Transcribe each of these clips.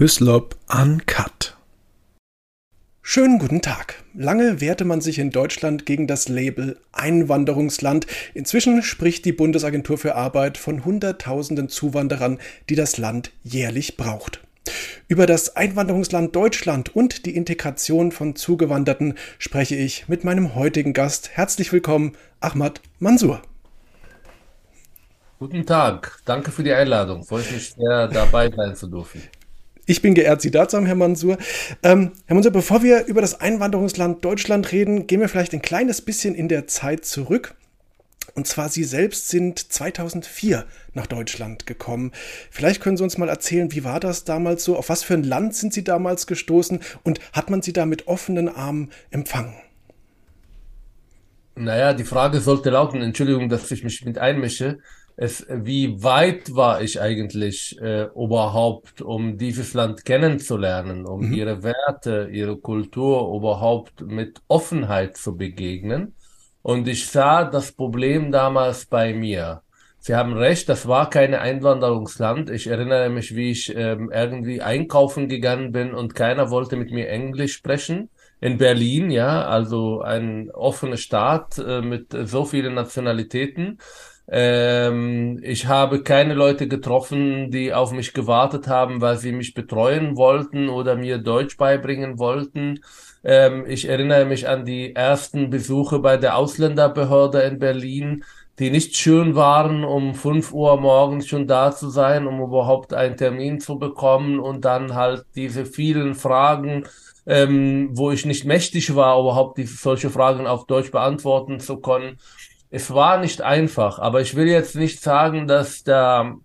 Hyslop Uncut. Schönen guten Tag. Lange wehrte man sich in Deutschland gegen das Label Einwanderungsland. Inzwischen spricht die Bundesagentur für Arbeit von Hunderttausenden Zuwanderern, die das Land jährlich braucht. Über das Einwanderungsland Deutschland und die Integration von Zugewanderten spreche ich mit meinem heutigen Gast. Herzlich willkommen, Ahmad Mansour. Guten Tag, danke für die Einladung. Freue mich sehr, dabei sein zu dürfen. Ich bin geehrt, Sie da zu haben, Herr Mansur. Ähm, Herr Mansur, bevor wir über das Einwanderungsland Deutschland reden, gehen wir vielleicht ein kleines bisschen in der Zeit zurück. Und zwar Sie selbst sind 2004 nach Deutschland gekommen. Vielleicht können Sie uns mal erzählen, wie war das damals so? Auf was für ein Land sind Sie damals gestoßen? Und hat man Sie da mit offenen Armen empfangen? Naja, die Frage sollte lauten, Entschuldigung, dass ich mich mit einmische es, wie weit war ich eigentlich äh, überhaupt, um dieses Land kennenzulernen, um mhm. ihre Werte, ihre Kultur überhaupt mit Offenheit zu begegnen. Und ich sah das Problem damals bei mir. Sie haben recht, das war kein Einwanderungsland. Ich erinnere mich, wie ich ähm, irgendwie einkaufen gegangen bin und keiner wollte mit mir Englisch sprechen. In Berlin, ja, also ein offener Staat äh, mit so vielen Nationalitäten. Ähm, ich habe keine Leute getroffen, die auf mich gewartet haben, weil sie mich betreuen wollten oder mir Deutsch beibringen wollten. Ähm, ich erinnere mich an die ersten Besuche bei der Ausländerbehörde in Berlin, die nicht schön waren, um fünf Uhr morgens schon da zu sein, um überhaupt einen Termin zu bekommen und dann halt diese vielen Fragen, ähm, wo ich nicht mächtig war, überhaupt diese solche Fragen auf Deutsch beantworten zu können es war nicht einfach, aber ich will jetzt nicht sagen, dass der,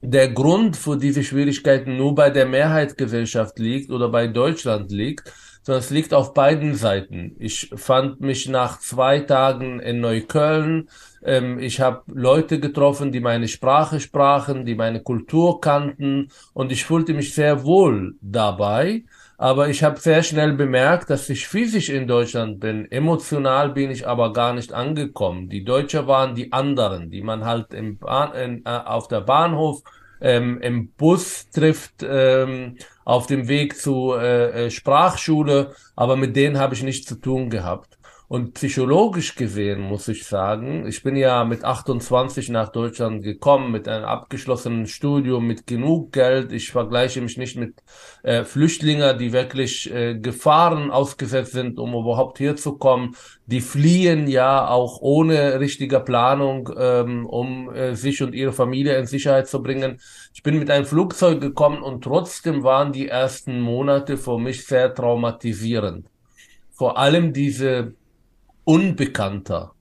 der Grund für diese Schwierigkeiten nur bei der Mehrheitsgesellschaft liegt oder bei Deutschland liegt, sondern es liegt auf beiden Seiten. Ich fand mich nach zwei Tagen in Neukölln. Ähm, ich habe Leute getroffen, die meine Sprache sprachen, die meine Kultur kannten und ich fühlte mich sehr wohl dabei. Aber ich habe sehr schnell bemerkt, dass ich physisch in Deutschland bin. Emotional bin ich aber gar nicht angekommen. Die Deutsche waren die anderen, die man halt im Bahn, in, äh, auf der Bahnhof, ähm, im Bus trifft, ähm, auf dem Weg zur äh, äh, Sprachschule. Aber mit denen habe ich nichts zu tun gehabt. Und psychologisch gesehen muss ich sagen, ich bin ja mit 28 nach Deutschland gekommen, mit einem abgeschlossenen Studium, mit genug Geld. Ich vergleiche mich nicht mit äh, Flüchtlingen, die wirklich äh, Gefahren ausgesetzt sind, um überhaupt hier zu kommen. Die fliehen ja auch ohne richtige Planung, ähm, um äh, sich und ihre Familie in Sicherheit zu bringen. Ich bin mit einem Flugzeug gekommen und trotzdem waren die ersten Monate für mich sehr traumatisierend. Vor allem diese Unbekannter,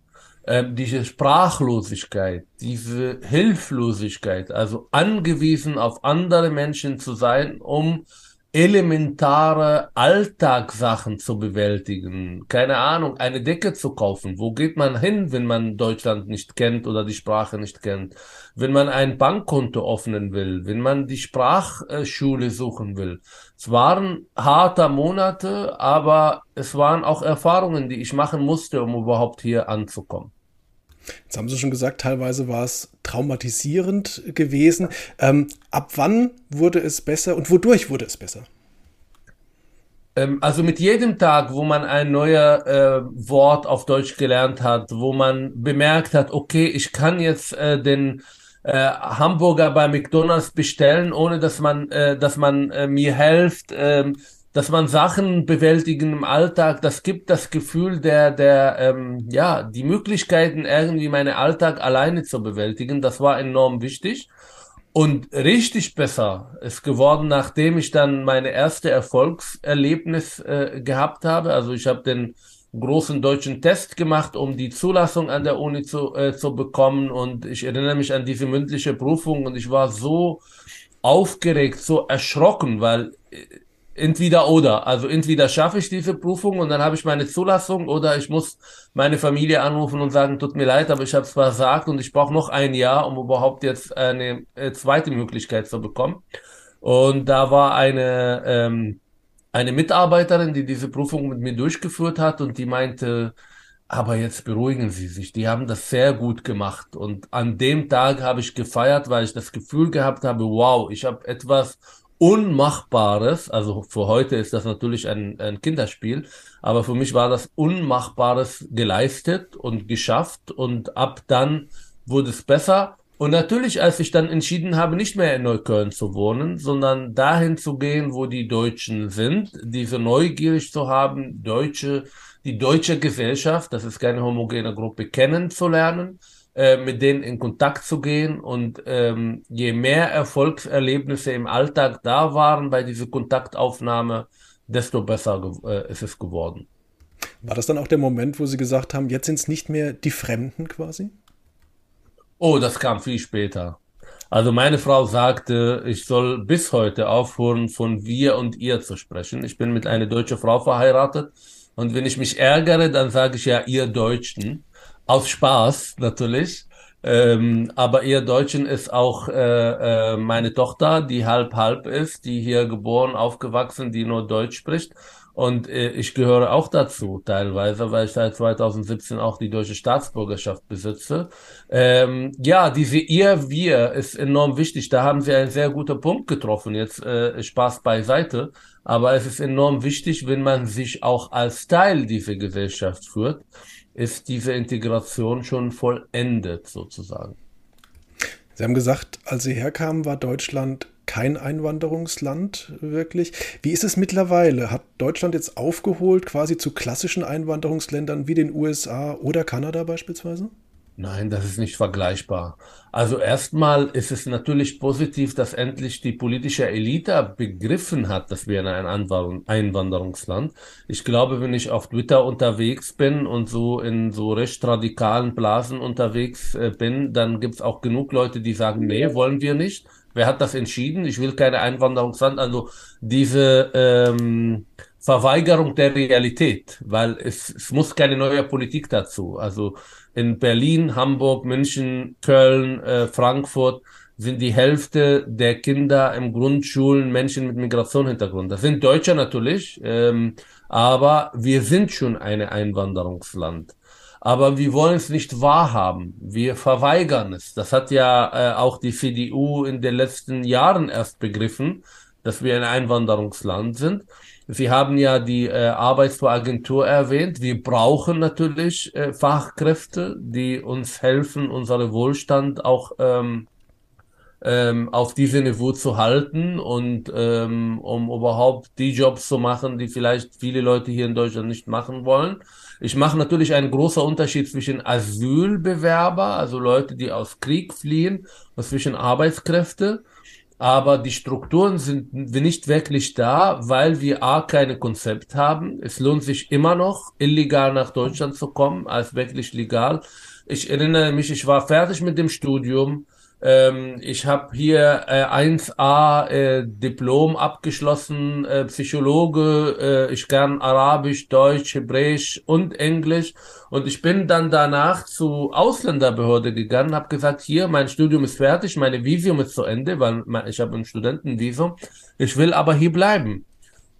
äh, diese Sprachlosigkeit, diese Hilflosigkeit, also angewiesen auf andere Menschen zu sein, um elementare Alltagssachen zu bewältigen. Keine Ahnung, eine Decke zu kaufen. Wo geht man hin, wenn man Deutschland nicht kennt oder die Sprache nicht kennt? Wenn man ein Bankkonto öffnen will, wenn man die Sprachschule suchen will. Es waren harte Monate, aber es waren auch Erfahrungen, die ich machen musste, um überhaupt hier anzukommen. Jetzt haben Sie schon gesagt, teilweise war es traumatisierend gewesen. Ähm, ab wann wurde es besser und wodurch wurde es besser? Ähm, also mit jedem Tag, wo man ein neues äh, Wort auf Deutsch gelernt hat, wo man bemerkt hat, okay, ich kann jetzt äh, den äh, Hamburger bei McDonald's bestellen, ohne dass man, äh, dass man äh, mir hilft. Dass man Sachen bewältigen im Alltag, das gibt das Gefühl der, der, ähm, ja, die Möglichkeiten irgendwie meinen Alltag alleine zu bewältigen, das war enorm wichtig. Und richtig besser ist geworden, nachdem ich dann meine erste Erfolgserlebnis äh, gehabt habe. Also ich habe den großen deutschen Test gemacht, um die Zulassung an der Uni zu, äh, zu bekommen. Und ich erinnere mich an diese mündliche Prüfung und ich war so aufgeregt, so erschrocken, weil äh, entweder oder. Also entweder schaffe ich diese Prüfung und dann habe ich meine Zulassung oder ich muss meine Familie anrufen und sagen, tut mir leid, aber ich habe es versagt und ich brauche noch ein Jahr, um überhaupt jetzt eine äh, zweite Möglichkeit zu bekommen. Und da war eine, ähm, eine Mitarbeiterin, die diese Prüfung mit mir durchgeführt hat und die meinte, aber jetzt beruhigen Sie sich, die haben das sehr gut gemacht. Und an dem Tag habe ich gefeiert, weil ich das Gefühl gehabt habe, wow, ich habe etwas Unmachbares, also für heute ist das natürlich ein, ein Kinderspiel, aber für mich war das Unmachbares geleistet und geschafft und ab dann wurde es besser. Und natürlich, als ich dann entschieden habe, nicht mehr in Neukölln zu wohnen, sondern dahin zu gehen, wo die Deutschen sind, diese neugierig zu haben, deutsche, die deutsche Gesellschaft, das ist keine homogene Gruppe, kennenzulernen, äh, mit denen in Kontakt zu gehen. Und ähm, je mehr Erfolgserlebnisse im Alltag da waren bei dieser Kontaktaufnahme, desto besser äh, ist es geworden. War das dann auch der Moment, wo Sie gesagt haben, jetzt sind es nicht mehr die Fremden quasi? Oh, das kam viel später. Also meine Frau sagte, ich soll bis heute aufhören, von wir und ihr zu sprechen. Ich bin mit einer deutschen Frau verheiratet und wenn ich mich ärgere, dann sage ich ja ihr Deutschen. Aus Spaß natürlich. Ähm, aber ihr Deutschen ist auch äh, äh, meine Tochter, die halb halb ist, die hier geboren, aufgewachsen, die nur Deutsch spricht. Und äh, ich gehöre auch dazu teilweise, weil ich seit 2017 auch die deutsche Staatsbürgerschaft besitze. Ähm, ja, diese ihr, wir ist enorm wichtig. Da haben Sie einen sehr guten Punkt getroffen. Jetzt äh, Spaß beiseite. Aber es ist enorm wichtig, wenn man sich auch als Teil dieser Gesellschaft führt ist diese Integration schon vollendet sozusagen. Sie haben gesagt, als Sie herkamen, war Deutschland kein Einwanderungsland wirklich. Wie ist es mittlerweile? Hat Deutschland jetzt aufgeholt quasi zu klassischen Einwanderungsländern wie den USA oder Kanada beispielsweise? Nein, das ist nicht vergleichbar. Also erstmal ist es natürlich positiv, dass endlich die politische Elite begriffen hat, dass wir in ein Einwanderungsland. Ich glaube, wenn ich auf Twitter unterwegs bin und so in so recht radikalen Blasen unterwegs äh, bin, dann gibt's auch genug Leute, die sagen, nee, wollen wir nicht. Wer hat das entschieden? Ich will keine Einwanderungsland. Also diese ähm, Verweigerung der Realität, weil es, es muss keine neue Politik dazu. Also in Berlin, Hamburg, München, Köln, äh, Frankfurt sind die Hälfte der Kinder im Grundschulen Menschen mit Migrationshintergrund. Das sind Deutsche natürlich, ähm, aber wir sind schon ein Einwanderungsland. Aber wir wollen es nicht wahrhaben. Wir verweigern es. Das hat ja äh, auch die CDU in den letzten Jahren erst begriffen, dass wir ein Einwanderungsland sind. Sie haben ja die äh, Arbeitsagentur erwähnt. Wir brauchen natürlich äh, Fachkräfte, die uns helfen, unseren Wohlstand auch ähm, ähm, auf diesem Niveau zu halten und ähm, um überhaupt die Jobs zu machen, die vielleicht viele Leute hier in Deutschland nicht machen wollen. Ich mache natürlich einen großen Unterschied zwischen Asylbewerber, also Leute, die aus Krieg fliehen, und zwischen Arbeitskräfte aber die Strukturen sind nicht wirklich da, weil wir A, keine Konzept haben. Es lohnt sich immer noch, illegal nach Deutschland zu kommen, als wirklich legal. Ich erinnere mich, ich war fertig mit dem Studium, ähm, ich habe hier äh, 1a äh, Diplom abgeschlossen, äh, Psychologe, äh, ich kann Arabisch, Deutsch, Hebräisch und Englisch. Und ich bin dann danach zu Ausländerbehörde gegangen, habe gesagt, hier, mein Studium ist fertig, meine Visum ist zu Ende, weil ich habe ein Studentenvisum. Ich will aber hier bleiben.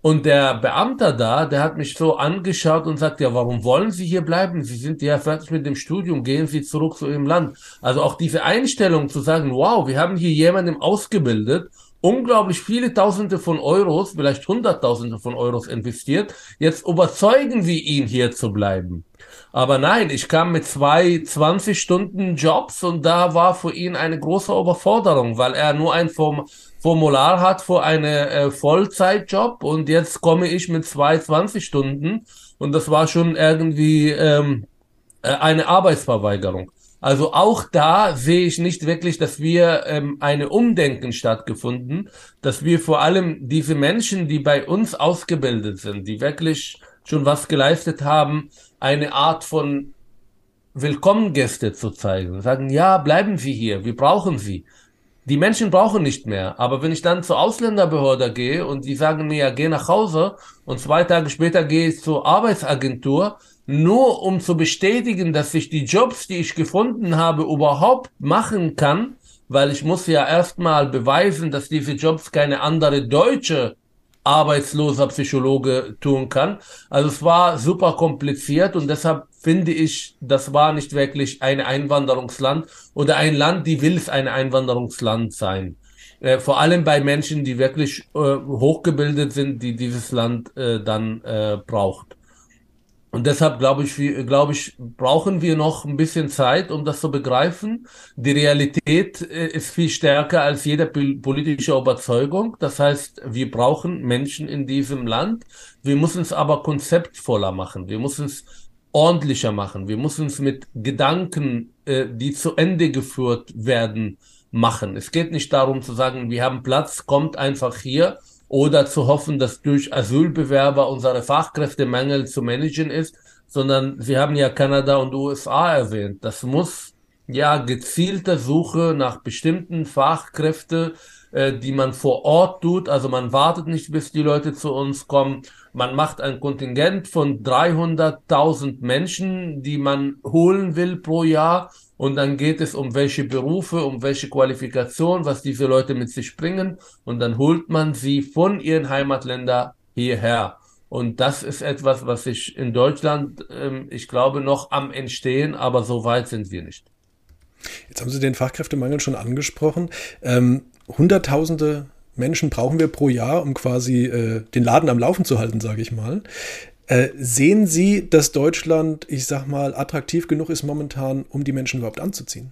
Und der Beamter da, der hat mich so angeschaut und sagt, ja, warum wollen Sie hier bleiben? Sie sind ja fertig mit dem Studium, gehen Sie zurück zu Ihrem Land. Also auch diese Einstellung zu sagen, wow, wir haben hier jemanden ausgebildet, unglaublich viele Tausende von Euros, vielleicht Hunderttausende von Euros investiert, jetzt überzeugen wir ihn hier zu bleiben. Aber nein, ich kam mit zwei 20 Stunden Jobs und da war für ihn eine große Überforderung, weil er nur ein Form Formular hat für einen äh, Vollzeitjob und jetzt komme ich mit zwei 20 Stunden und das war schon irgendwie ähm, äh, eine Arbeitsverweigerung. Also auch da sehe ich nicht wirklich, dass wir ähm, eine Umdenken stattgefunden, dass wir vor allem diese Menschen, die bei uns ausgebildet sind, die wirklich schon was geleistet haben, eine Art von Willkommengäste zu zeigen. Sagen, ja, bleiben Sie hier, wir brauchen Sie. Die Menschen brauchen nicht mehr. Aber wenn ich dann zur Ausländerbehörde gehe und die sagen mir, ja, geh nach Hause und zwei Tage später gehe ich zur Arbeitsagentur, nur um zu bestätigen, dass ich die Jobs, die ich gefunden habe, überhaupt machen kann, weil ich muss ja erstmal beweisen, dass diese Jobs keine andere deutsche arbeitsloser Psychologe tun kann. Also es war super kompliziert und deshalb finde ich, das war nicht wirklich ein Einwanderungsland oder ein Land, die will es ein Einwanderungsland sein. äh, vor allem bei Menschen, die wirklich äh, hochgebildet sind, die dieses Land äh, dann äh, braucht. Und deshalb glaube ich, glaube ich, brauchen wir noch ein bisschen Zeit, um das zu begreifen. Die Realität äh, ist viel stärker als jede politische Überzeugung. Das heißt, wir brauchen Menschen in diesem Land. Wir müssen es aber konzeptvoller machen. Wir müssen es ordentlicher machen. Wir müssen es mit Gedanken, äh, die zu Ende geführt werden, machen. Es geht nicht darum zu sagen, wir haben Platz, kommt einfach hier oder zu hoffen, dass durch Asylbewerber unsere Fachkräftemangel zu managen ist, sondern Sie haben ja Kanada und USA erwähnt. Das muss ja gezielte Suche nach bestimmten Fachkräfte, äh, die man vor Ort tut. Also man wartet nicht, bis die Leute zu uns kommen. Man macht ein Kontingent von 300.000 Menschen, die man holen will pro Jahr und dann geht es um welche Berufe, um welche Qualifikation, was diese Leute mit sich bringen und dann holt man sie von ihren Heimatländern hierher. Und das ist etwas, was sich in Deutschland, ähm, ich glaube, noch am Entstehen, aber so weit sind wir nicht. Jetzt haben Sie den Fachkräftemangel schon angesprochen. Ähm, Hunderttausende Menschen brauchen wir pro Jahr, um quasi äh, den Laden am Laufen zu halten, sage ich mal. Äh, sehen Sie, dass Deutschland, ich sag mal, attraktiv genug ist momentan, um die Menschen überhaupt anzuziehen?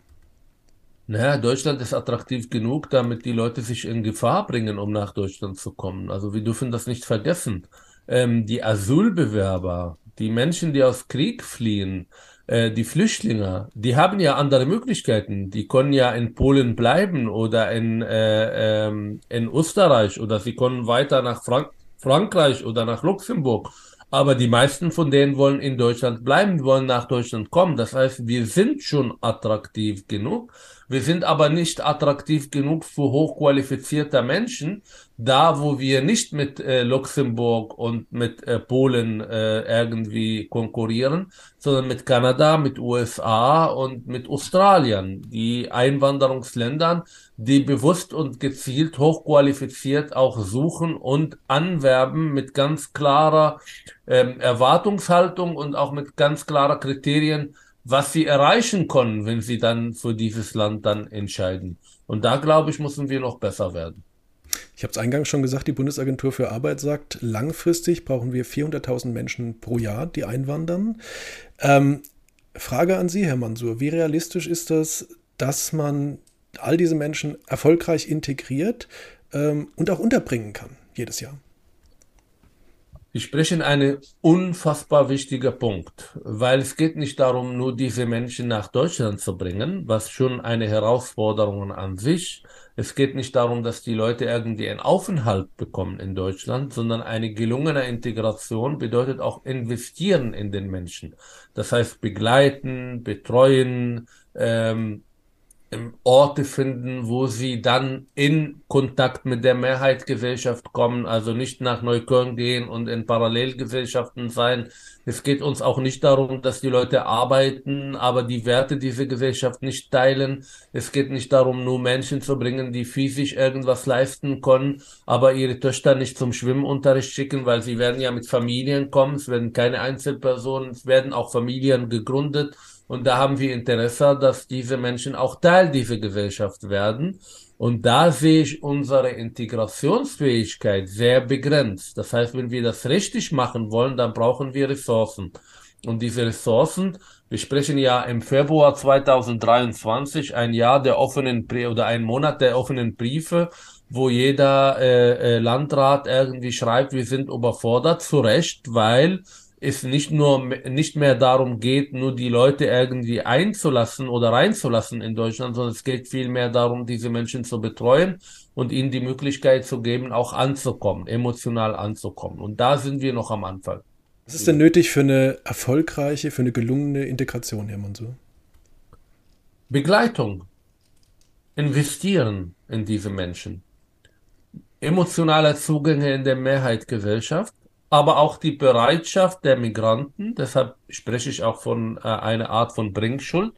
Naja, Deutschland ist attraktiv genug, damit die Leute sich in Gefahr bringen, um nach Deutschland zu kommen. Also wir dürfen das nicht vergessen. Ähm, die Asylbewerber, die Menschen, die aus Krieg fliehen, äh, die Flüchtlinge, die haben ja andere Möglichkeiten. Die können ja in Polen bleiben oder in, äh, ähm, in Österreich oder sie können weiter nach Frank Frankreich oder nach Luxemburg aber die meisten von denen wollen in Deutschland bleiben, wollen nach Deutschland kommen. Das heißt, wir sind schon attraktiv genug. Wir sind aber nicht attraktiv genug für hochqualifizierte Menschen, da wo wir nicht mit äh, Luxemburg und mit äh, Polen äh, irgendwie konkurrieren, sondern mit Kanada, mit USA und mit Australien, die Einwanderungsländern, die bewusst und gezielt hochqualifiziert auch suchen und anwerben mit ganz klarer ähm, Erwartungshaltung und auch mit ganz klarer Kriterien, was sie erreichen können, wenn sie dann für dieses Land dann entscheiden. Und da, glaube ich, müssen wir noch besser werden. Ich habe es eingangs schon gesagt, die Bundesagentur für Arbeit sagt, langfristig brauchen wir 400.000 Menschen pro Jahr, die einwandern. Ähm, Frage an Sie, Herr Mansur, wie realistisch ist das, dass man all diese Menschen erfolgreich integriert ähm, und auch unterbringen kann, jedes Jahr? Sie sprechen einen unfassbar wichtigen Punkt, weil es geht nicht darum, nur diese Menschen nach Deutschland zu bringen, was schon eine Herausforderung an sich. Es geht nicht darum, dass die Leute irgendwie einen Aufenthalt bekommen in Deutschland, sondern eine gelungene Integration bedeutet auch investieren in den Menschen. Das heißt begleiten, betreuen, ähm, Orte finden, wo sie dann in Kontakt mit der Mehrheitsgesellschaft kommen, also nicht nach Neukölln gehen und in Parallelgesellschaften sein. Es geht uns auch nicht darum, dass die Leute arbeiten, aber die Werte dieser Gesellschaft nicht teilen. Es geht nicht darum, nur Menschen zu bringen, die physisch irgendwas leisten können, aber ihre Töchter nicht zum Schwimmunterricht schicken, weil sie werden ja mit Familien kommen. Es werden keine Einzelpersonen, es werden auch Familien gegründet und da haben wir Interesse, dass diese Menschen auch Teil dieser Gesellschaft werden. Und da sehe ich unsere Integrationsfähigkeit sehr begrenzt. Das heißt, wenn wir das richtig machen wollen, dann brauchen wir Ressourcen. Und diese Ressourcen, wir sprechen ja im Februar 2023, ein Jahr der offenen oder ein Monat der offenen Briefe, wo jeder äh, äh, Landrat irgendwie schreibt, wir sind überfordert, zu Recht, weil es nicht nur nicht mehr darum geht, nur die Leute irgendwie einzulassen oder reinzulassen in Deutschland, sondern es geht vielmehr darum, diese Menschen zu betreuen und ihnen die Möglichkeit zu geben, auch anzukommen, emotional anzukommen. Und da sind wir noch am Anfang. Was ist denn nötig für eine erfolgreiche, für eine gelungene Integration, Herr Mansur? Begleitung. Investieren in diese Menschen. Emotionale Zugänge in der Mehrheitsgesellschaft aber auch die Bereitschaft der Migranten, deshalb spreche ich auch von äh, einer Art von Bringschuld,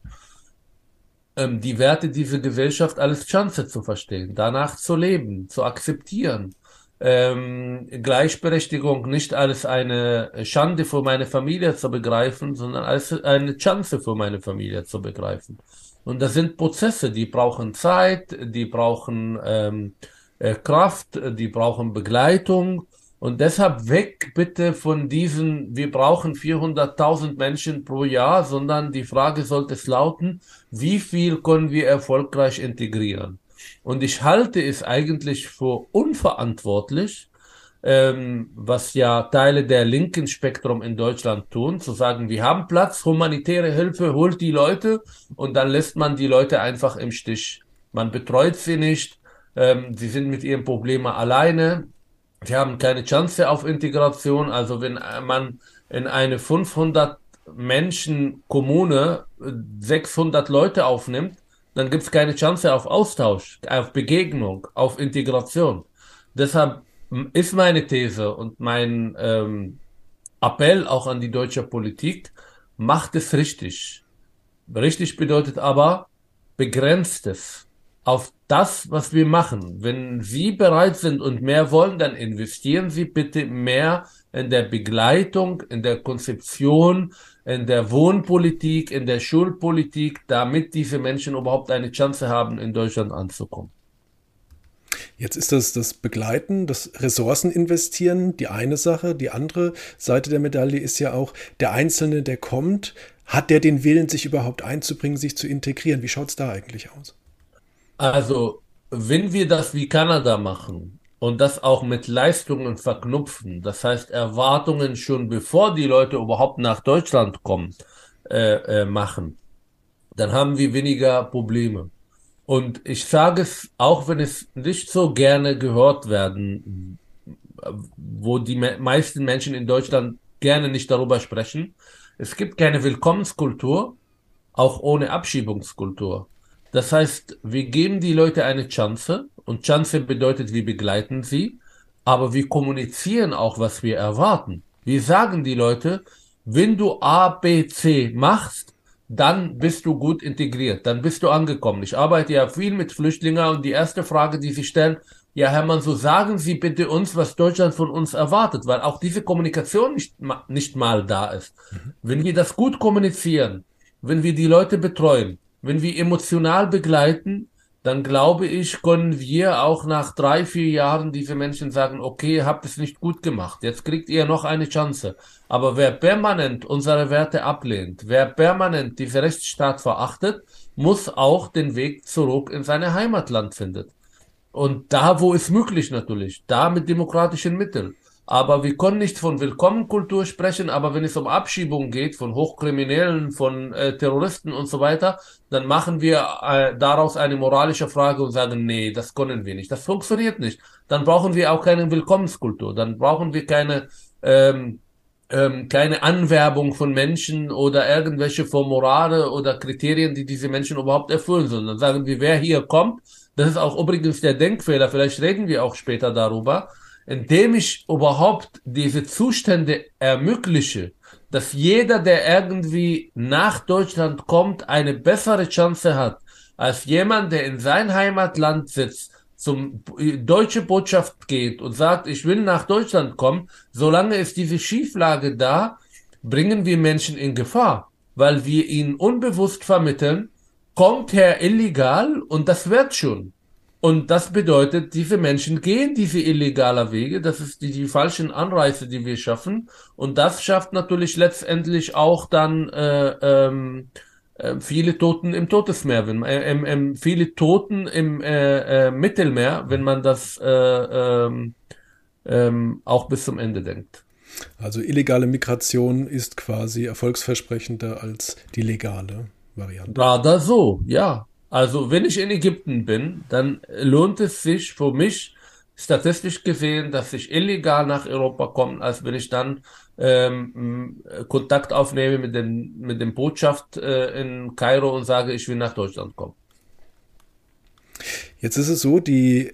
ähm, die Werte dieser Gesellschaft als Chance zu verstehen, danach zu leben, zu akzeptieren. Ähm, Gleichberechtigung nicht als eine Schande für meine Familie zu begreifen, sondern als eine Chance für meine Familie zu begreifen. Und das sind Prozesse, die brauchen Zeit, die brauchen ähm, äh, Kraft, die brauchen Begleitung. Und deshalb weg bitte von diesen, wir brauchen 400.000 Menschen pro Jahr, sondern die Frage sollte es lauten, wie viel können wir erfolgreich integrieren? Und ich halte es eigentlich für unverantwortlich, ähm, was ja Teile der linken Spektrum in Deutschland tun, zu sagen, wir haben Platz, humanitäre Hilfe, holt die Leute und dann lässt man die Leute einfach im Stich. Man betreut sie nicht, ähm, sie sind mit ihren Problemen alleine, sie haben keine Chance auf Integration. Also wenn man in eine 500 Menschen Kommune 600 Leute aufnimmt, dann gibt es keine Chance auf Austausch, auf Begegnung, auf Integration. Deshalb ist meine These und mein ähm, Appell auch an die deutsche Politik, macht es richtig. Richtig bedeutet aber, begrenzt es auf das, was wir machen. Wenn Sie bereit sind und mehr wollen, dann investieren Sie bitte mehr in der Begleitung, in der Konzeption, in der Wohnpolitik, in der Schulpolitik, damit diese Menschen überhaupt eine Chance haben, in Deutschland anzukommen. Jetzt ist das das Begleiten, das Ressourcen investieren, die eine Sache. Die andere Seite der Medaille ist ja auch, der Einzelne, der kommt, hat der den Willen, sich überhaupt einzubringen, sich zu integrieren? Wie schaut es da eigentlich aus? Also, wenn wir das wie Kanada machen und das auch mit Leistungen verknüpfen, das heißt Erwartungen schon bevor die Leute überhaupt nach Deutschland kommen, äh, äh, machen, dann haben wir weniger Probleme. Und ich sage es, auch wenn es nicht so gerne gehört werden, wo die me meisten Menschen in Deutschland gerne nicht darüber sprechen. Es gibt keine Willkommenskultur, auch ohne Abschiebungskultur. Das heißt, wir geben die Leute eine Chance und Chance bedeutet, wir begleiten sie, aber wir kommunizieren auch, was wir erwarten. Wir sagen die Leute, wenn du A, B, C machst, dann bist du gut integriert, dann bist du angekommen. Ich arbeite ja viel mit Flüchtlingen und die erste Frage, die sie stellen, ja, Hermann, so sagen Sie bitte uns, was Deutschland von uns erwartet, weil auch diese Kommunikation nicht, nicht mal da ist. Mhm. Wenn wir das gut kommunizieren, wenn wir die Leute betreuen, wenn wir emotional begleiten, dann glaube ich, können wir auch nach drei, vier Jahren diese Menschen sagen, okay, ihr habt es nicht gut gemacht, jetzt kriegt ihr noch eine Chance. Aber wer permanent unsere Werte ablehnt, wer permanent diese Rechtsstaat verachtet, muss auch den Weg zurück in seine Heimatland finden. Und da, wo es möglich natürlich, da mit demokratischen Mitteln. Aber wir können nicht von Willkommenkultur sprechen, aber wenn es um Abschiebung geht, von Hochkriminellen, von äh, Terroristen und so weiter, dann machen wir äh, daraus eine moralische Frage und sagen, nee, das können wir nicht. Das funktioniert nicht. Dann brauchen wir auch keine Willkommenskultur. Dann brauchen wir keine, ähm, ähm, keine Anwerbung von Menschen oder irgendwelche Formulare oder Kriterien, die diese Menschen überhaupt erfüllen sollen. Dann sagen wir, wer hier kommt, das ist auch übrigens der Denkfehler, vielleicht reden wir auch später darüber, indem ich überhaupt diese Zustände ermögliche, dass jeder, der irgendwie nach Deutschland kommt, eine bessere Chance hat, als jemand, der in sein Heimatland sitzt, zum deutsche Botschaft geht und sagt, ich will nach Deutschland kommen, solange ist diese Schieflage da, bringen wir Menschen in Gefahr, weil wir ihnen unbewusst vermitteln, kommt her illegal und das wird schon. Und das bedeutet, diese Menschen gehen diese illegalen Wege. Das ist die, die falschen Anreize, die wir schaffen. Und das schafft natürlich letztendlich auch dann äh, ähm, äh, viele Toten im Todesmeer, wenn, äh, äh, viele Toten im äh, äh, Mittelmeer, wenn man das äh, ähm, ähm, auch bis zum Ende denkt. Also illegale Migration ist quasi erfolgsversprechender als die legale Variante. Gerade so, ja. Also, wenn ich in Ägypten bin, dann lohnt es sich für mich, statistisch gesehen, dass ich illegal nach Europa komme, als wenn ich dann ähm, Kontakt aufnehme mit dem, mit dem Botschaft äh, in Kairo und sage, ich will nach Deutschland kommen. Jetzt ist es so, die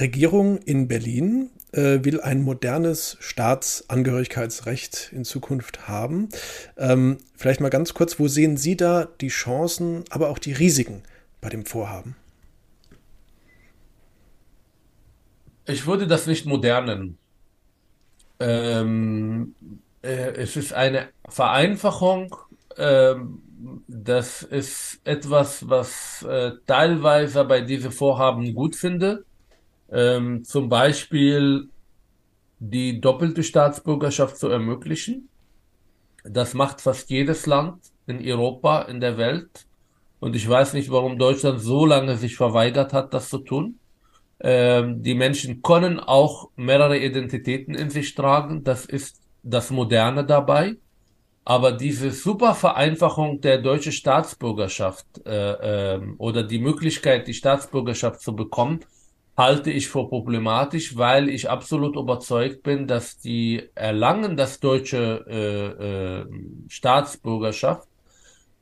Regierung in Berlin äh, will ein modernes Staatsangehörigkeitsrecht in Zukunft haben. Ähm, vielleicht mal ganz kurz, wo sehen Sie da die Chancen, aber auch die Risiken bei dem Vorhaben? Ich würde das nicht modern nennen. Ähm, äh, es ist eine Vereinfachung, ähm, das ist etwas, was äh, teilweise bei diesen Vorhaben gut finde. Ähm, zum Beispiel die doppelte Staatsbürgerschaft zu ermöglichen. Das macht fast jedes Land in Europa, in der Welt. Und ich weiß nicht, warum Deutschland so lange sich verweigert hat, das zu tun. Ähm, die Menschen können auch mehrere Identitäten in sich tragen. Das ist das Moderne dabei. Aber diese super Vereinfachung der deutschen Staatsbürgerschaft äh, äh, oder die Möglichkeit, die Staatsbürgerschaft zu bekommen, halte ich für problematisch, weil ich absolut überzeugt bin, dass die Erlangen das deutsche äh, äh, Staatsbürgerschaft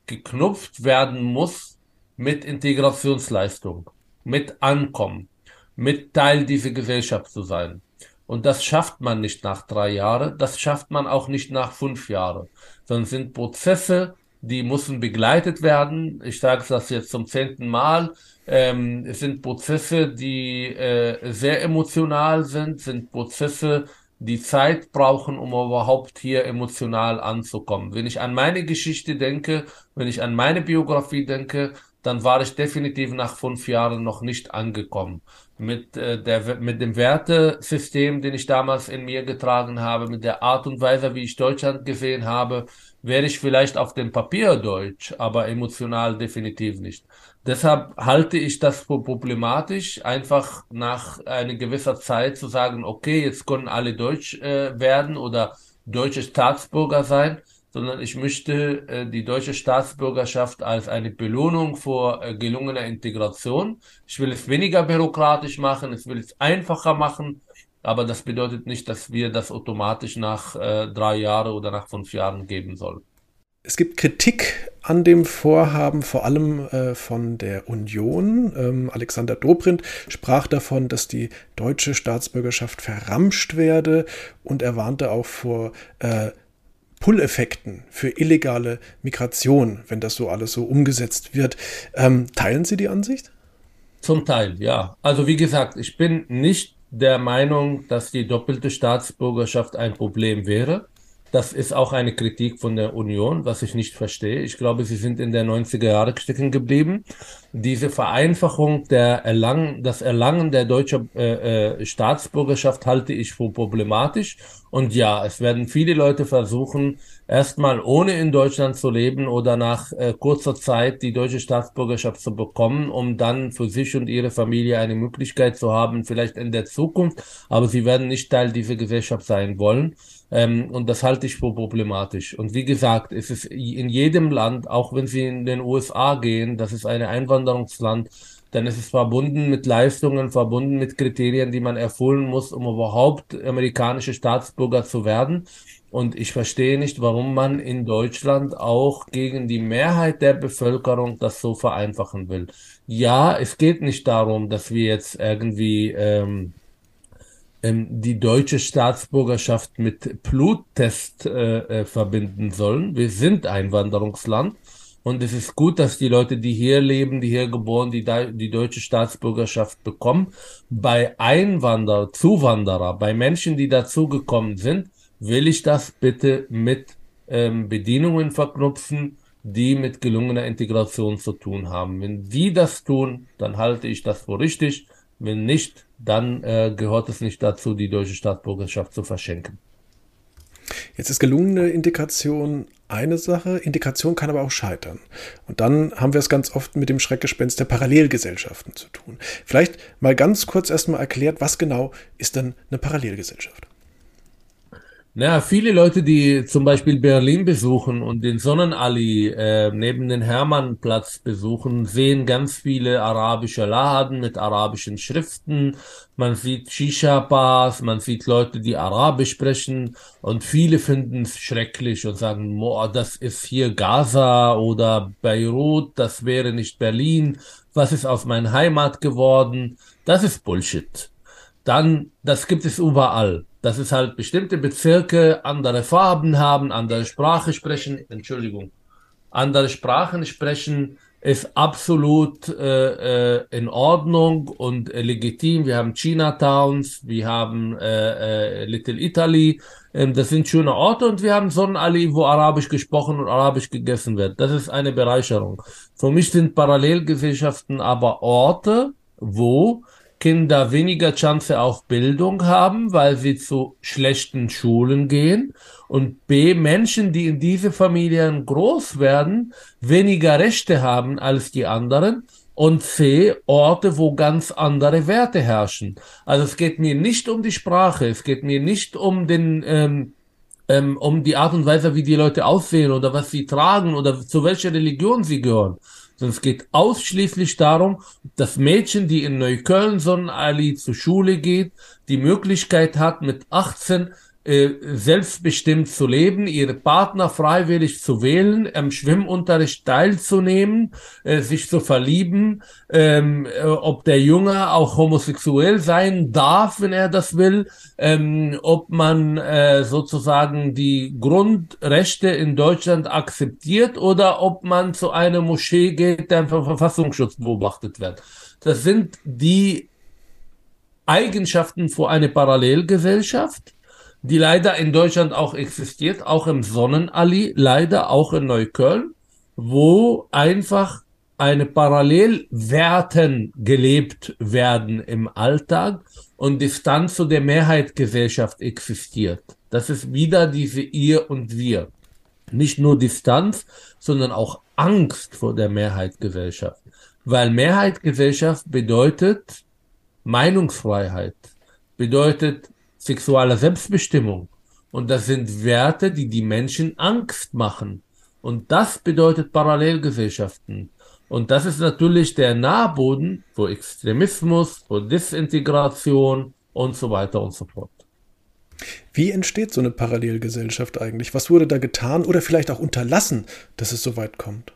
geknüpft werden muss mit Integrationsleistung, mit Ankommen, mit Teil dieser Gesellschaft zu sein. Und das schafft man nicht nach drei Jahren, das schafft man auch nicht nach fünf Jahren, sondern sind Prozesse, die müssen begleitet werden. Ich sage das jetzt zum zehnten Mal. Ähm, es sind Prozesse, die äh, sehr emotional sind, sind Prozesse, die Zeit brauchen, um überhaupt hier emotional anzukommen. Wenn ich an meine Geschichte denke, wenn ich an meine Biografie denke, dann war ich definitiv nach fünf Jahren noch nicht angekommen. Mit, äh, der, mit dem Wertesystem, den ich damals in mir getragen habe, mit der Art und Weise, wie ich Deutschland gesehen habe, wäre ich vielleicht auf dem Papier deutsch, aber emotional definitiv nicht. Deshalb halte ich das für problematisch, einfach nach einer gewisser Zeit zu sagen, okay, jetzt können alle deutsch äh, werden oder deutsche Staatsbürger sein sondern ich möchte äh, die deutsche Staatsbürgerschaft als eine Belohnung für äh, gelungene Integration. Ich will es weniger bürokratisch machen, ich will es einfacher machen, aber das bedeutet nicht, dass wir das automatisch nach äh, drei Jahren oder nach fünf Jahren geben sollen. Es gibt Kritik an dem Vorhaben, vor allem äh, von der Union. Ähm, Alexander Dobrindt sprach davon, dass die deutsche Staatsbürgerschaft verramscht werde und er warnte auch vor äh, Pull-Effekten für illegale Migration, wenn das so alles so umgesetzt wird. Ähm, teilen Sie die Ansicht? Zum Teil, ja. Also wie gesagt, ich bin nicht der Meinung, dass die doppelte Staatsbürgerschaft ein Problem wäre. Das ist auch eine Kritik von der Union, was ich nicht verstehe. Ich glaube, sie sind in der 90er Jahre stecken geblieben. Diese Vereinfachung der Erlangen, das Erlangen der deutschen äh, äh, Staatsbürgerschaft halte ich für problematisch. Und ja, es werden viele Leute versuchen, erstmal ohne in Deutschland zu leben oder nach äh, kurzer Zeit die deutsche Staatsbürgerschaft zu bekommen, um dann für sich und ihre Familie eine Möglichkeit zu haben, vielleicht in der Zukunft. Aber sie werden nicht Teil dieser Gesellschaft sein wollen. Ähm, und das halte ich für problematisch. Und wie gesagt, es ist in jedem Land, auch wenn Sie in den USA gehen, das ist ein Einwanderungsland, dann ist es verbunden mit Leistungen, verbunden mit Kriterien, die man erfüllen muss, um überhaupt amerikanische Staatsbürger zu werden. Und ich verstehe nicht, warum man in Deutschland auch gegen die Mehrheit der Bevölkerung das so vereinfachen will. Ja, es geht nicht darum, dass wir jetzt irgendwie ähm, die deutsche Staatsbürgerschaft mit Bluttest äh, äh, verbinden sollen. Wir sind Einwanderungsland und es ist gut, dass die Leute, die hier leben, die hier geboren, die die deutsche Staatsbürgerschaft bekommen. Bei Einwanderer, Zuwanderer, bei Menschen, die dazugekommen sind, will ich das bitte mit ähm, Bedienungen verknüpfen, die mit gelungener Integration zu tun haben. Wenn die das tun, dann halte ich das für richtig. Wenn nicht, dann äh, gehört es nicht dazu, die deutsche Staatsbürgerschaft zu verschenken. Jetzt ist gelungene Integration eine Sache, Integration kann aber auch scheitern. Und dann haben wir es ganz oft mit dem Schreckgespenst der Parallelgesellschaften zu tun. Vielleicht mal ganz kurz erstmal erklärt, was genau ist denn eine Parallelgesellschaft? Naja, viele Leute, die zum Beispiel Berlin besuchen und den Sonnenallee äh, neben den Hermannplatz besuchen, sehen ganz viele arabische Laden mit arabischen Schriften. Man sieht Shisha-Bars, man sieht Leute, die Arabisch sprechen und viele finden es schrecklich und sagen, boah, das ist hier Gaza oder Beirut, das wäre nicht Berlin. Was ist aus meiner Heimat geworden? Das ist Bullshit. Dann, das gibt es überall dass es halt bestimmte Bezirke andere Farben haben, andere Sprache sprechen, Entschuldigung, andere Sprachen sprechen, ist absolut äh, äh, in Ordnung und legitim. Wir haben Chinatowns, wir haben äh, äh, Little Italy, ähm, das sind schöne Orte und wir haben Sonnenallee, wo Arabisch gesprochen und Arabisch gegessen wird. Das ist eine Bereicherung. Für mich sind Parallelgesellschaften aber Orte, wo Kinder weniger Chance auf Bildung haben, weil sie zu schlechten Schulen gehen und B, Menschen, die in diese Familien groß werden, weniger Rechte haben als die anderen und C, Orte, wo ganz andere Werte herrschen. Also es geht mir nicht um die Sprache, es geht mir nicht um den ähm, ähm, um die Art und Weise, wie die Leute aussehen oder was sie tragen oder zu welcher Religion sie gehören, sondern es geht ausschließlich darum, dass Mädchen, die in Neukölln Sonnenallee zur Schule geht, die Möglichkeit hat, mit 18 äh, selbstbestimmt zu leben, ihre Partner freiwillig zu wählen, am Schwimmunterricht teilzunehmen, äh, sich zu verlieben, ähm, äh, ob der Junge auch homosexuell sein darf, wenn er das will, ähm, ob man äh, sozusagen die Grundrechte in Deutschland akzeptiert oder ob man zu einer Moschee geht, der vom Verfassungsschutz beobachtet wird. Das sind die Eigenschaften für eine Parallelgesellschaft die leider in Deutschland auch existiert, auch im Sonnenallee, leider auch in Neukölln, wo einfach eine Parallelwerten gelebt werden im Alltag und Distanz zu der Mehrheitsgesellschaft existiert. Das ist wieder diese Ihr und Wir. Nicht nur Distanz, sondern auch Angst vor der Mehrheitsgesellschaft. Weil Mehrheitsgesellschaft bedeutet Meinungsfreiheit, bedeutet sexuelle Selbstbestimmung. Und das sind Werte, die die Menschen Angst machen. Und das bedeutet Parallelgesellschaften. Und das ist natürlich der Nahboden für Extremismus, für Disintegration und so weiter und so fort. Wie entsteht so eine Parallelgesellschaft eigentlich? Was wurde da getan oder vielleicht auch unterlassen, dass es so weit kommt?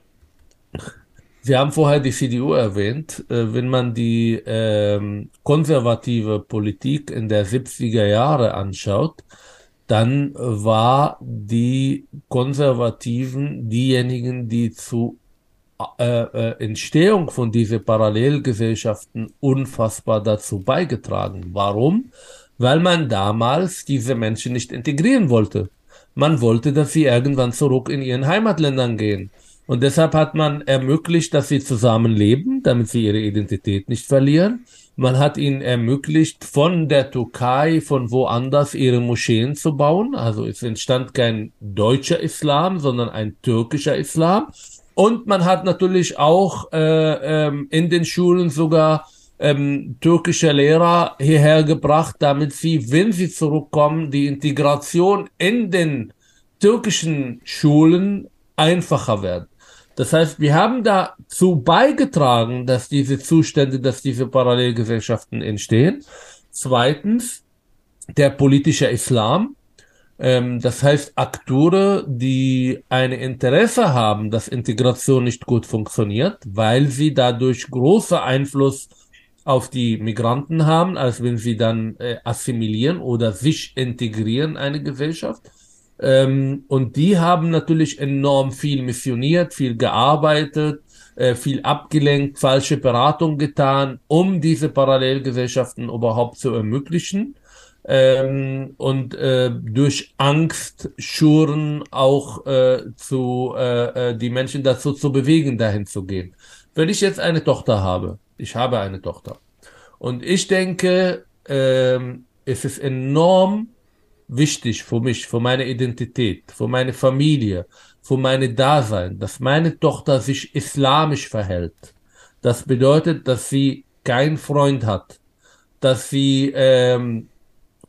Sie haben vorher die CDU erwähnt. Äh, wenn man die ähm, konservative Politik in der 70er Jahre anschaut, dann war die Konservativen diejenigen, die zu äh, äh, Entstehung von diesen Parallelgesellschaften unfassbar dazu beigetragen. Warum? Weil man damals diese Menschen nicht integrieren wollte. Man wollte, dass sie irgendwann zurück in ihren Heimatländern gehen. Und deshalb hat man ermöglicht, dass sie zusammenleben, damit sie ihre Identität nicht verlieren. Man hat ihnen ermöglicht, von der Türkei, von woanders ihre Moscheen zu bauen. Also es entstand kein deutscher Islam, sondern ein türkischer Islam. Und man hat natürlich auch äh, ähm, in den Schulen sogar ähm, türkische Lehrer hierher gebracht, damit sie, wenn sie zurückkommen, die Integration in den türkischen Schulen einfacher wird. Das heißt, wir haben dazu beigetragen, dass diese Zustände, dass diese Parallelgesellschaften entstehen. Zweitens, der politische Islam. Ähm, das heißt, Akteure, die ein Interesse haben, dass Integration nicht gut funktioniert, weil sie dadurch großer Einfluss auf die Migranten haben, als wenn sie dann äh, assimilieren oder sich integrieren eine Gesellschaft. Ähm, und die haben natürlich enorm viel missioniert, viel gearbeitet, äh, viel abgelenkt, falsche Beratung getan, um diese Parallelgesellschaften überhaupt zu ermöglichen. Ähm, und äh, durch Angst schuren auch äh, zu äh, äh, die Menschen dazu zu bewegen, dahin zu gehen. Wenn ich jetzt eine Tochter habe, ich habe eine Tochter, und ich denke, ähm, es ist enorm wichtig für mich, für meine Identität, für meine Familie, für meine Dasein, dass meine Tochter sich islamisch verhält. Das bedeutet, dass sie keinen Freund hat, dass sie ähm,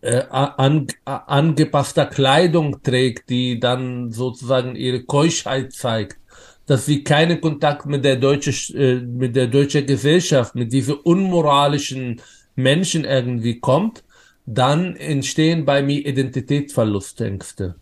äh, an, angepasster Kleidung trägt, die dann sozusagen ihre Keuschheit zeigt, dass sie keinen Kontakt mit der deutschen äh, mit der deutschen Gesellschaft, mit diesen unmoralischen Menschen irgendwie kommt, dann entstehen bei mir Identitätsverlustängste.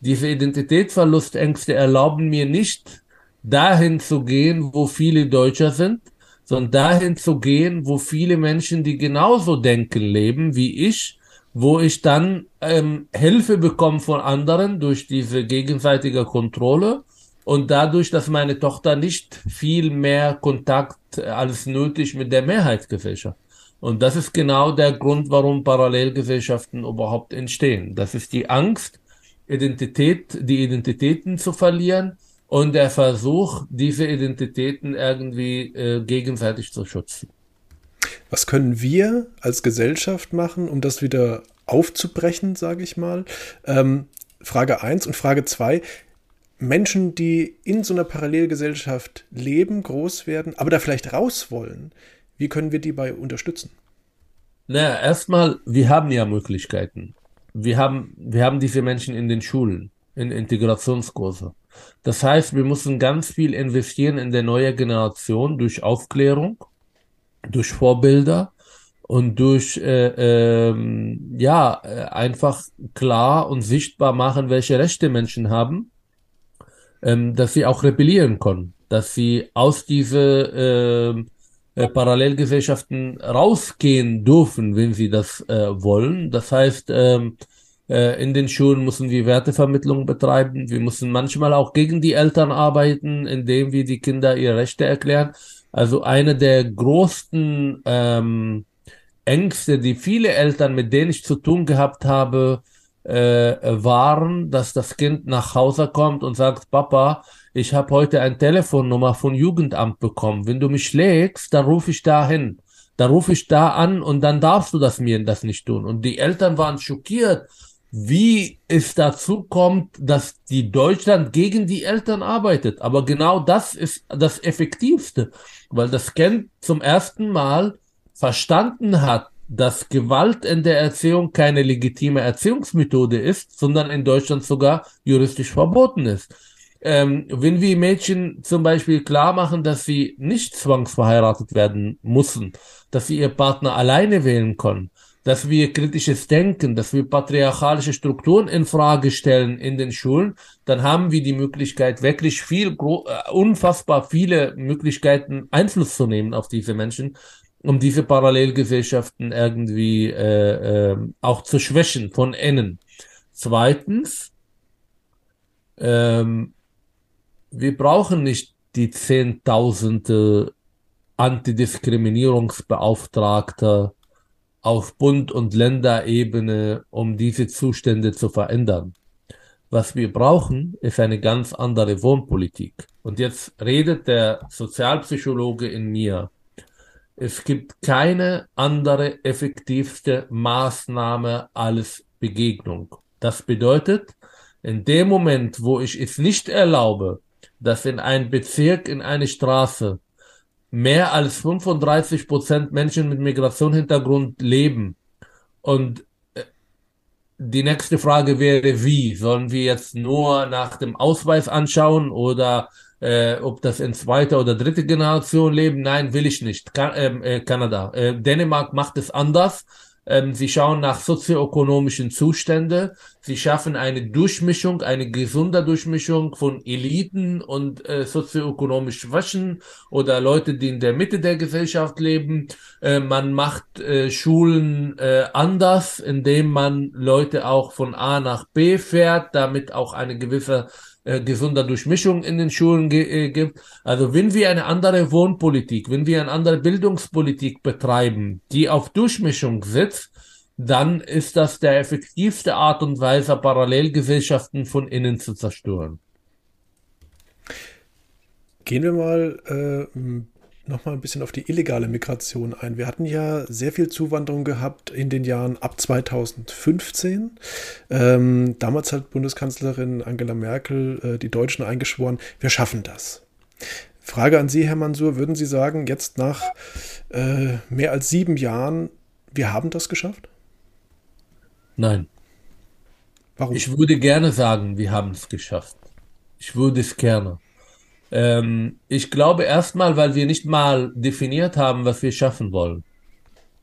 Diese Identitätsverlustängste erlauben mir nicht, dahin zu gehen, wo viele Deutscher sind, sondern dahin zu gehen, wo viele Menschen, die genauso denken, leben wie ich, wo ich dann ähm, Hilfe bekomme von anderen durch diese gegenseitige Kontrolle und dadurch, dass meine Tochter nicht viel mehr Kontakt als nötig mit der Mehrheitsgesellschaft. Und das ist genau der Grund, warum Parallelgesellschaften überhaupt entstehen. Das ist die Angst, Identität, die Identitäten zu verlieren und der Versuch, diese Identitäten irgendwie äh, gegenseitig zu schützen. Was können wir als Gesellschaft machen, um das wieder aufzubrechen, sage ich mal? Ähm, Frage 1 und Frage 2. Menschen, die in so einer Parallelgesellschaft leben, groß werden, aber da vielleicht raus wollen, wie können wir die bei unterstützen? Naja, erstmal, wir haben ja Möglichkeiten. Wir haben, wir haben diese Menschen in den Schulen, in Integrationskurse. Das heißt, wir müssen ganz viel investieren in der neue Generation durch Aufklärung, durch Vorbilder und durch äh, ähm, ja äh, einfach klar und sichtbar machen, welche Rechte Menschen haben, ähm, dass sie auch rebellieren können, dass sie aus diese äh, äh, Parallelgesellschaften rausgehen dürfen, wenn sie das äh, wollen. Das heißt, ähm, äh, in den Schulen müssen wir Wertevermittlung betreiben. Wir müssen manchmal auch gegen die Eltern arbeiten, indem wir die Kinder ihre Rechte erklären. Also eine der größten ähm, Ängste, die viele Eltern, mit denen ich zu tun gehabt habe, äh, waren, dass das Kind nach Hause kommt und sagt, Papa, ich habe heute eine Telefonnummer von Jugendamt bekommen. Wenn du mich schlägst, dann rufe ich da hin. Dann rufe ich da an und dann darfst du das mir das nicht tun. Und die Eltern waren schockiert, wie es dazu kommt, dass die Deutschland gegen die Eltern arbeitet. Aber genau das ist das Effektivste weil das Kind zum ersten Mal verstanden hat, dass Gewalt in der Erziehung keine legitime Erziehungsmethode ist, sondern in Deutschland sogar juristisch verboten ist. Ähm, wenn wir Mädchen zum Beispiel klar machen, dass sie nicht zwangsverheiratet werden müssen, dass sie ihr Partner alleine wählen können, dass wir kritisches Denken, dass wir patriarchalische Strukturen in Frage stellen in den Schulen, dann haben wir die Möglichkeit, wirklich viel, äh, unfassbar viele Möglichkeiten Einfluss zu nehmen auf diese Menschen, um diese Parallelgesellschaften irgendwie äh, äh, auch zu schwächen von innen. Zweitens, ähm, wir brauchen nicht die Zehntausende Antidiskriminierungsbeauftragte auf Bund- und Länderebene, um diese Zustände zu verändern. Was wir brauchen, ist eine ganz andere Wohnpolitik. Und jetzt redet der Sozialpsychologe in mir. Es gibt keine andere effektivste Maßnahme als Begegnung. Das bedeutet, in dem Moment, wo ich es nicht erlaube, dass in ein Bezirk, in eine Straße mehr als 35 Prozent Menschen mit Migrationshintergrund leben. Und äh, die nächste Frage wäre, wie? Sollen wir jetzt nur nach dem Ausweis anschauen oder äh, ob das in zweiter oder dritter Generation leben? Nein, will ich nicht. Kan ähm, äh, Kanada. Äh, Dänemark macht es anders. Ähm, sie schauen nach sozioökonomischen Zuständen. Sie schaffen eine Durchmischung, eine gesunde Durchmischung von Eliten und äh, sozioökonomisch Schwächen oder Leute, die in der Mitte der Gesellschaft leben. Äh, man macht äh, Schulen äh, anders, indem man Leute auch von A nach B fährt, damit auch eine gewisse äh, gesunder Durchmischung in den Schulen äh, gibt. Also wenn wir eine andere Wohnpolitik, wenn wir eine andere Bildungspolitik betreiben, die auf Durchmischung sitzt, dann ist das der effektivste Art und Weise, Parallelgesellschaften von innen zu zerstören. Gehen wir mal äh, noch mal ein bisschen auf die illegale Migration ein. Wir hatten ja sehr viel Zuwanderung gehabt in den Jahren ab 2015. Ähm, damals hat Bundeskanzlerin Angela Merkel äh, die Deutschen eingeschworen, wir schaffen das. Frage an Sie, Herr Mansur, würden Sie sagen, jetzt nach äh, mehr als sieben Jahren, wir haben das geschafft? Nein. Warum? Ich würde gerne sagen, wir haben es geschafft. Ich würde es gerne. Ähm, ich glaube erstmal, weil wir nicht mal definiert haben, was wir schaffen wollen.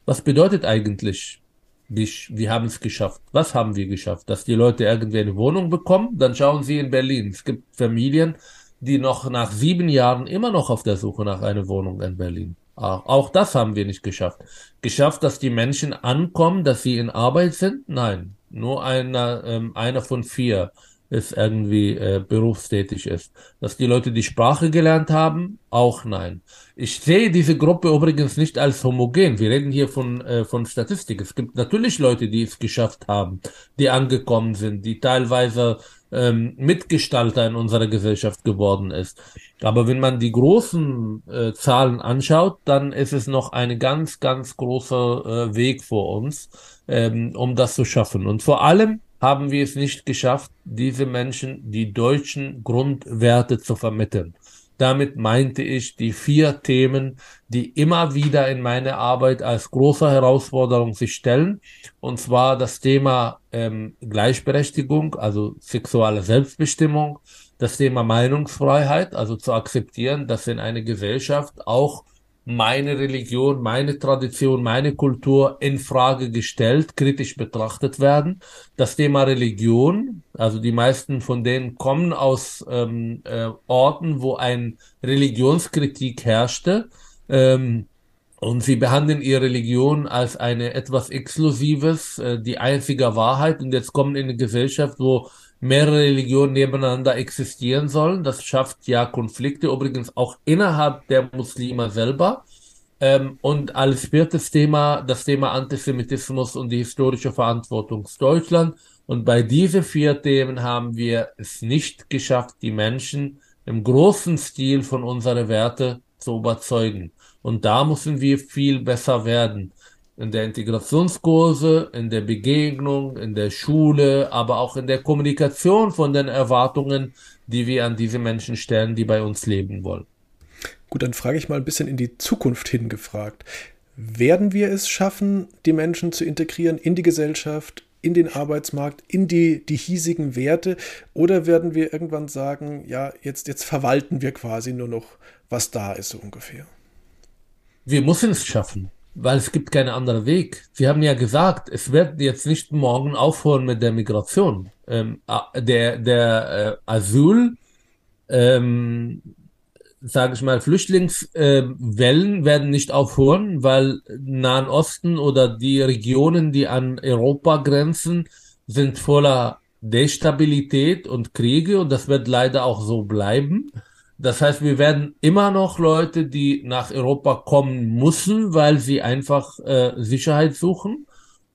Was bedeutet eigentlich, wir, haben es geschafft? Was haben wir geschafft? Dass die Leute irgendwie eine Wohnung bekommen? Dann schauen sie in Berlin. Es gibt Familien, die noch nach sieben Jahren immer noch auf der Suche nach einer Wohnung in Berlin. Auch das haben wir nicht geschafft. Geschafft, dass die Menschen ankommen, dass sie in Arbeit sind? Nein, nur einer, ähm, einer von vier es irgendwie äh, berufstätig ist. Dass die Leute die Sprache gelernt haben, auch nein. Ich sehe diese Gruppe übrigens nicht als homogen. Wir reden hier von, äh, von Statistik. Es gibt natürlich Leute, die es geschafft haben, die angekommen sind, die teilweise ähm, Mitgestalter in unserer Gesellschaft geworden ist. Aber wenn man die großen äh, Zahlen anschaut, dann ist es noch eine ganz, ganz großer äh, Weg vor uns, ähm, um das zu schaffen. Und vor allem haben wir es nicht geschafft, diese Menschen die deutschen Grundwerte zu vermitteln. Damit meinte ich die vier Themen, die immer wieder in meine Arbeit als große Herausforderung sich stellen. Und zwar das Thema ähm, Gleichberechtigung, also sexuelle Selbstbestimmung, das Thema Meinungsfreiheit, also zu akzeptieren, dass in einer Gesellschaft auch meine Religion, meine Tradition, meine Kultur in Frage gestellt, kritisch betrachtet werden. Das Thema Religion, also die meisten von denen kommen aus ähm, äh, Orten, wo ein Religionskritik herrschte. Ähm, und sie behandeln ihre Religion als eine etwas Exklusives, äh, die einzige Wahrheit. Und jetzt kommen in eine Gesellschaft, wo mehrere Religionen nebeneinander existieren sollen. Das schafft ja Konflikte, übrigens auch innerhalb der Muslime selber. Ähm, und als viertes Thema das Thema Antisemitismus und die historische Verantwortung Deutschland. Und bei diesen vier Themen haben wir es nicht geschafft, die Menschen im großen Stil von unseren Werte zu überzeugen. Und da müssen wir viel besser werden in der Integrationskurse, in der Begegnung, in der Schule, aber auch in der Kommunikation von den Erwartungen, die wir an diese Menschen stellen, die bei uns leben wollen. Gut, dann frage ich mal ein bisschen in die Zukunft hingefragt. Werden wir es schaffen, die Menschen zu integrieren in die Gesellschaft, in den Arbeitsmarkt, in die, die hiesigen Werte? Oder werden wir irgendwann sagen, ja, jetzt, jetzt verwalten wir quasi nur noch, was da ist, so ungefähr? Wir müssen es schaffen weil es gibt keinen anderen Weg. Sie haben ja gesagt, es wird jetzt nicht morgen aufhören mit der Migration. Ähm, der der äh, Asyl, ähm, sage ich mal, Flüchtlingswellen äh, werden nicht aufhören, weil Nahen Osten oder die Regionen, die an Europa grenzen, sind voller Destabilität und Kriege und das wird leider auch so bleiben. Das heißt, wir werden immer noch Leute, die nach Europa kommen müssen, weil sie einfach äh, Sicherheit suchen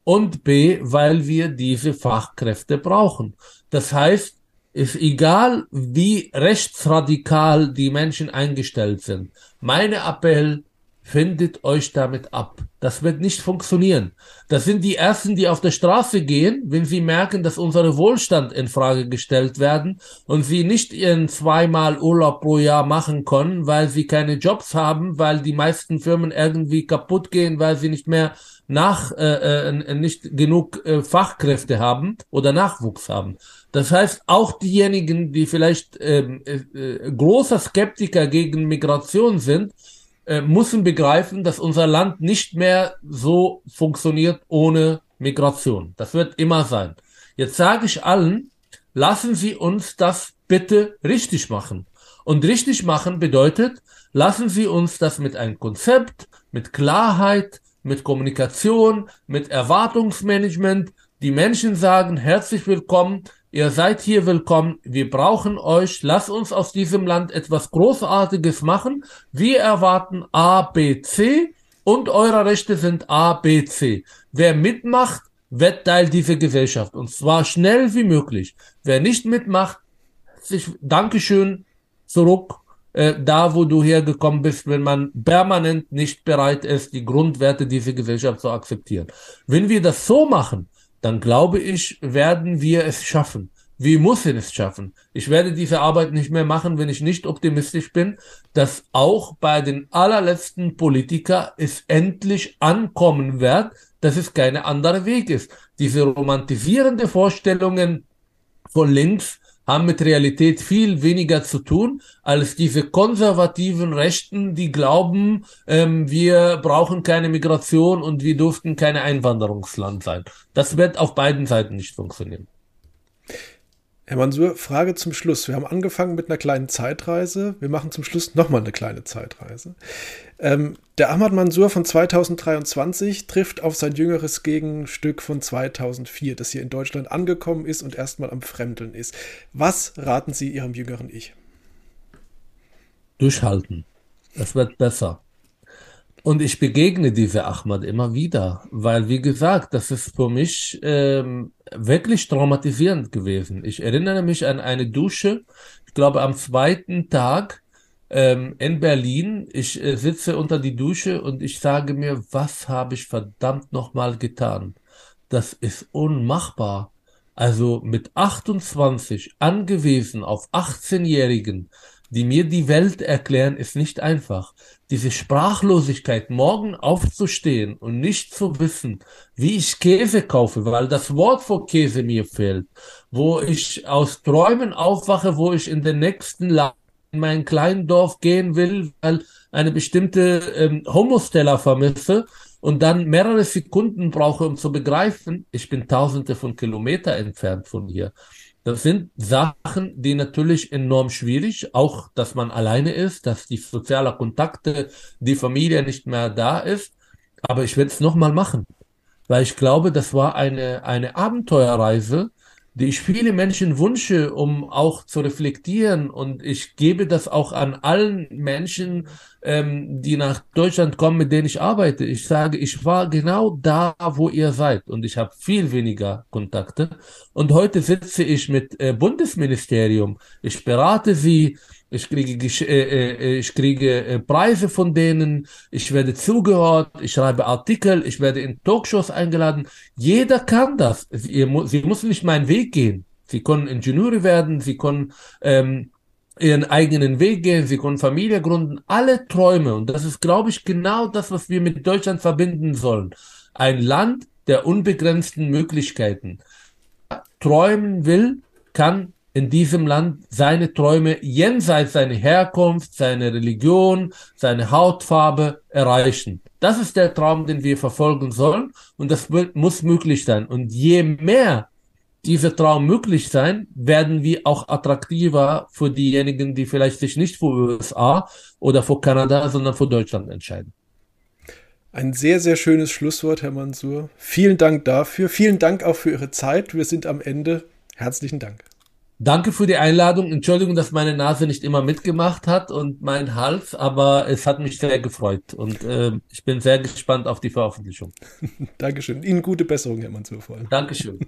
und B, weil wir diese Fachkräfte brauchen. Das heißt, ist egal, wie rechtsradikal die Menschen eingestellt sind. Meine Appell, findet euch damit ab. Das wird nicht funktionieren. Das sind die Ersten, die auf der Straße gehen, wenn sie merken, dass unsere Wohlstand in Frage gestellt werden und sie nicht ihren zweimal Urlaub pro Jahr machen können, weil sie keine Jobs haben, weil die meisten Firmen irgendwie kaputt gehen, weil sie nicht mehr nach äh, äh, nicht genug äh, Fachkräfte haben oder Nachwuchs haben. Das heißt, auch diejenigen, die vielleicht ähm, äh, äh, großer Skeptiker gegen Migration sind, äh, müssen begreifen, dass unser Land nicht mehr so funktioniert ohne Migration. Das wird immer sein. Jetzt sage ich allen, lassen Sie uns das bitte richtig machen. Und richtig machen bedeutet, lassen Sie uns das mit einem Konzept, mit Klarheit, mit Kommunikation, mit Erwartungsmanagement, die Menschen sagen, herzlich willkommen, Ihr seid hier willkommen. Wir brauchen euch. Lasst uns aus diesem Land etwas Großartiges machen. Wir erwarten A, B, C und eure Rechte sind A, B, C. Wer mitmacht, wird Teil dieser Gesellschaft und zwar schnell wie möglich. Wer nicht mitmacht, sich Dankeschön zurück äh, da, wo du hergekommen bist, wenn man permanent nicht bereit ist, die Grundwerte dieser Gesellschaft zu akzeptieren. Wenn wir das so machen, dann glaube ich, werden wir es schaffen. Wir müssen es schaffen. Ich werde diese Arbeit nicht mehr machen, wenn ich nicht optimistisch bin, dass auch bei den allerletzten Politiker es endlich ankommen wird, dass es keine andere Weg ist. Diese romantisierende Vorstellungen von links haben mit Realität viel weniger zu tun als diese konservativen Rechten, die glauben, ähm, wir brauchen keine Migration und wir durften kein Einwanderungsland sein. Das wird auf beiden Seiten nicht funktionieren. Herr Mansur, Frage zum Schluss. Wir haben angefangen mit einer kleinen Zeitreise. Wir machen zum Schluss nochmal eine kleine Zeitreise. Ähm, der Ahmad Mansur von 2023 trifft auf sein jüngeres Gegenstück von 2004, das hier in Deutschland angekommen ist und erstmal am Fremdeln ist. Was raten Sie Ihrem jüngeren Ich? Durchhalten. Das wird besser. Und ich begegne diese Ahmad immer wieder, weil, wie gesagt, das ist für mich ähm, wirklich traumatisierend gewesen. Ich erinnere mich an eine Dusche, ich glaube am zweiten Tag ähm, in Berlin. Ich äh, sitze unter die Dusche und ich sage mir, was habe ich verdammt nochmal getan? Das ist unmachbar. Also mit 28 angewiesen auf 18-Jährigen, die mir die Welt erklären, ist nicht einfach. Diese Sprachlosigkeit, morgen aufzustehen und nicht zu wissen, wie ich Käse kaufe, weil das Wort für Käse mir fehlt, wo ich aus Träumen aufwache, wo ich in den nächsten Laden in mein kleinen Dorf gehen will, weil eine bestimmte ähm, Homosteller vermisse und dann mehrere Sekunden brauche, um zu begreifen, ich bin tausende von Kilometer entfernt von hier. Das sind Sachen, die natürlich enorm schwierig, auch dass man alleine ist, dass die sozialen Kontakte, die Familie nicht mehr da ist. Aber ich werde es nochmal machen, weil ich glaube, das war eine, eine Abenteuerreise, die ich viele Menschen wünsche, um auch zu reflektieren. Und ich gebe das auch an allen Menschen, ähm, die nach Deutschland kommen, mit denen ich arbeite. Ich sage, ich war genau da, wo ihr seid. Und ich habe viel weniger Kontakte. Und heute sitze ich mit äh, Bundesministerium. Ich berate sie. Ich kriege, äh, äh, ich kriege äh, Preise von denen, ich werde zugehört, ich schreibe Artikel, ich werde in Talkshows eingeladen. Jeder kann das. Sie, sie müssen nicht meinen Weg gehen. Sie können Ingenieure werden, sie können ähm, ihren eigenen Weg gehen, sie können Familie gründen, alle Träume. Und das ist, glaube ich, genau das, was wir mit Deutschland verbinden sollen. Ein Land der unbegrenzten Möglichkeiten. Träumen will, kann in diesem Land seine Träume jenseits seiner Herkunft, seiner Religion, seine Hautfarbe erreichen. Das ist der Traum, den wir verfolgen sollen und das muss möglich sein. Und je mehr dieser Traum möglich sein, werden wir auch attraktiver für diejenigen, die vielleicht sich nicht für USA oder für Kanada, sondern für Deutschland entscheiden. Ein sehr, sehr schönes Schlusswort, Herr Mansur. Vielen Dank dafür. Vielen Dank auch für Ihre Zeit. Wir sind am Ende. Herzlichen Dank. Danke für die Einladung. Entschuldigung, dass meine Nase nicht immer mitgemacht hat und mein Hals, aber es hat mich sehr gefreut und äh, ich bin sehr gespannt auf die Veröffentlichung. Dankeschön. Ihnen gute Besserung, Herr Mansur. Dankeschön.